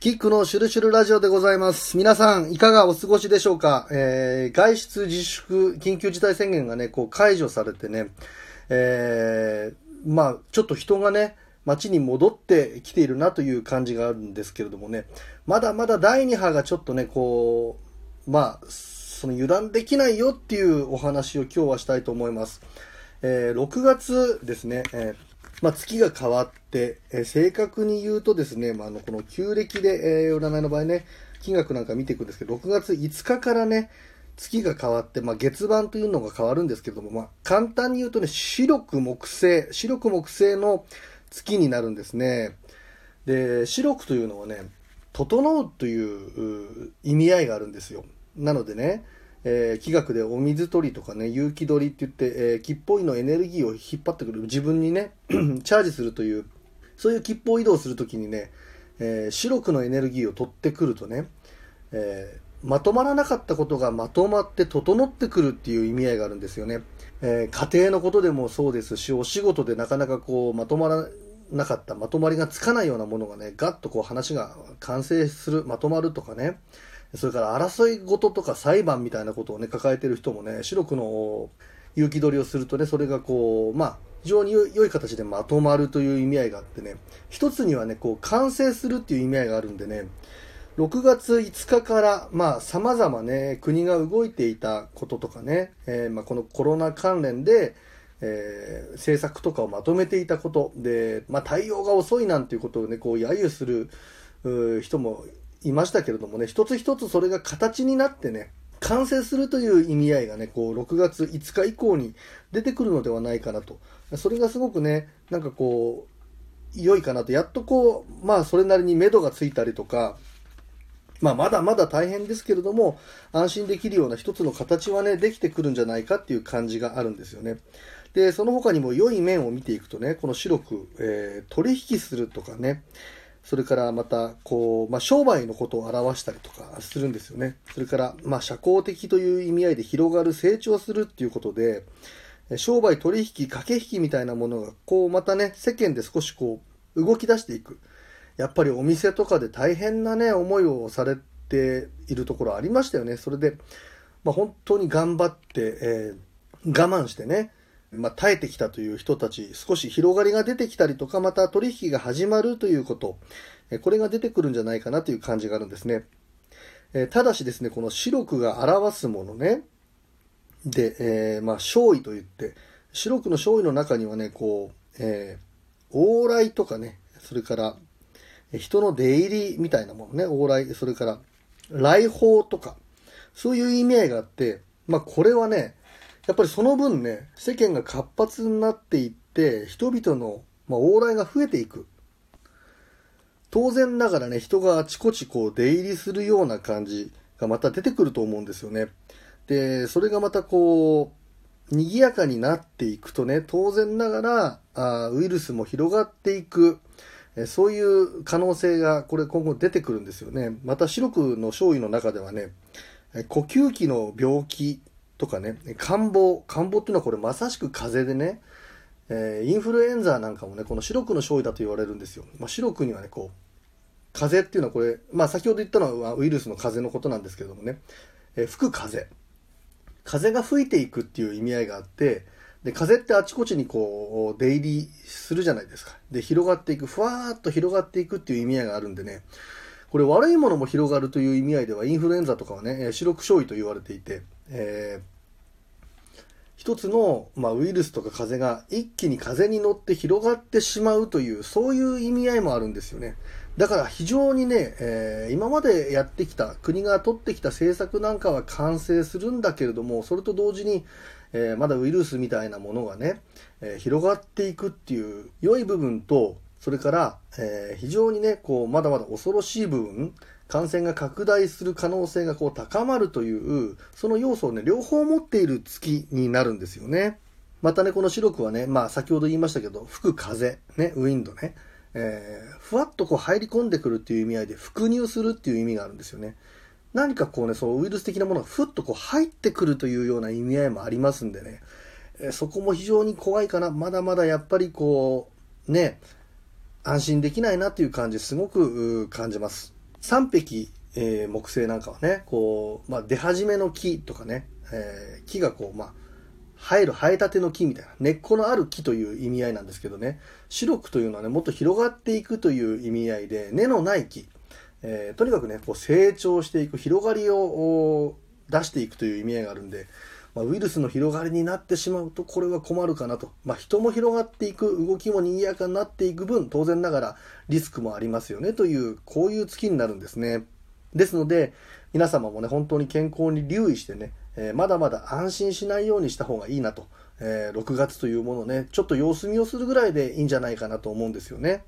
キックのシュルシュルラジオでございます。皆さん、いかがお過ごしでしょうか？えー、外出自粛、緊急事態宣言がね、こう解除されてね、えー、まあ、ちょっと人がね、街に戻ってきているなという感じがあるんですけれどもね、まだまだ第2波がちょっとね、こう、まあ、その油断できないよっていうお話を今日はしたいと思います。えー、6月ですね、えーまあ、月が変わって、え正確に言うとですね、まあ、あの、この旧暦で、えー占いの場合ね、金額なんか見ていくんですけど、6月5日からね、月が変わって、まあ、月番というのが変わるんですけども、まあ、簡単に言うとね、白く木星、白く木星の月になるんですね。で、白くというのはね、整うという意味合いがあるんですよ。なのでね、えー気学でお水取りとかね、有機取りって言って、えー、木っぽいのエネルギーを引っ張ってくる、自分にね、チャージするという、そういう吉報移動するときにね、えー白くのエネルギーを取ってくるとね、えーまとまらなかったことがまとまって整ってくるっていう意味合いがあるんですよね。えー家庭のことでもそうですし、お仕事でなかなかこう、まとまらなかった、まとまりがつかないようなものがね、ガッとこう話が完成する、まとまるとかね、それから争い事とか裁判みたいなことをね、抱えてる人もね、白くの勇気取りをするとね、それがこう、まあ、非常に良い形でまとまるという意味合いがあってね、一つにはね、こう、完成するっていう意味合いがあるんでね、6月5日から、まあ、様々ね、国が動いていたこととかね、えーまあ、このコロナ関連で、えー政策とかをまとめていたことで、まあ、対応が遅いなんていうことをね、こう、揶揄する人もいましたけれどもね、一つ一つそれが形になってね、完成するという意味合いがね、こう、6月5日以降に出てくるのではないかなと。それがすごくね、なんかこう、良いかなと。やっとこう、まあ、それなりに目処がついたりとか、まあ、まだまだ大変ですけれども、安心できるような一つの形はね、できてくるんじゃないかっていう感じがあるんですよね。で、その他にも良い面を見ていくとね、この白く、えー取引するとかね、それからまた、こう、まあ、商売のことを表したりとかするんですよね。それから、まあ、社交的という意味合いで広がる、成長するっていうことで、商売取引、駆け引きみたいなものが、こう、またね、世間で少しこう、動き出していく。やっぱりお店とかで大変なね、思いをされているところありましたよね。それで、まあ、本当に頑張って、えー我慢してね、まあ、耐えてきたという人たち、少し広がりが出てきたりとか、また取引が始まるということ、これが出てくるんじゃないかなという感じがあるんですね。えただしですね、この白くが表すものね、で、えーまあ、勝意といって、白くの勝意の中にはね、こう、えー往来とかね、それから、人の出入りみたいなものね、往来、それから、来訪とか、そういう意味合いがあって、まあ、これはね、やっぱりその分ね、世間が活発になっていって、人々の、まあ、往来が増えていく。当然ながらね、人があちこちこう出入りするような感じがまた出てくると思うんですよね。で、それがまたこう、賑やかになっていくとね、当然ながら、あウイルスも広がっていく、えそういう可能性がこれ今後出てくるんですよね。また白くの勝意の中ではね、呼吸器の病気とかね、感冒、感冒っていうのはこれまさしく風邪でね、えーインフルエンザなんかもね、この白くの勝利だと言われるんですよ。まあ、白くにはね、こう、風邪っていうのはこれ、まあ先ほど言ったのはウイルスの風邪のことなんですけどもね、えー吹く風。風が吹いていくっていう意味合いがあって、で、風ってあちこちにこう、出入りするじゃないですか。で、広がっていく、ふわーっと広がっていくっていう意味合いがあるんでね、これ悪いものも広がるという意味合いでは、インフルエンザとかはね、え白く勝利と言われていて、えー一つの、まあ、ウイルスとか風が一気に風に乗って広がってしまうという、そういう意味合いもあるんですよね。だから非常にね、えー今までやってきた、国が取ってきた政策なんかは完成するんだけれども、それと同時に、えーまだウイルスみたいなものがね、えー広がっていくっていう良い部分と、それから、えー非常にね、こう、まだまだ恐ろしい部分、感染が拡大する可能性がこう高まるという、その要素をね、両方持っている月になるんですよね。またね、この白くはね、まあ先ほど言いましたけど、吹く風、ね、ウィンドね、えーふわっとこう入り込んでくるっていう意味合いで、伏入するっていう意味があるんですよね。何かこうね、そうウイルス的なものがふっとこう入ってくるというような意味合いもありますんでね、えーそこも非常に怖いかな。まだまだやっぱりこう、ね、安心できないなという感じ、すごく感じます。3匹、えー、木星なんかはね、こう、まあ、出始めの木とかね、えー、木がこう、まあ、生える生えたての木みたいな、根っこのある木という意味合いなんですけどね、白くというのはね、もっと広がっていくという意味合いで、根のない木、えー、とにかくね、こう成長していく、広がりを出していくという意味合いがあるんで、まあ、ウイルスの広がりになってしまうと、これは困るかなと。まあ、人も広がっていく、動きも賑やかになっていく分、当然ながらリスクもありますよねという、こういう月になるんですね。ですので、皆様もね、本当に健康に留意してね、えー、まだまだ安心しないようにした方がいいなと。えー、6月というものね、ちょっと様子見をするぐらいでいいんじゃないかなと思うんですよね。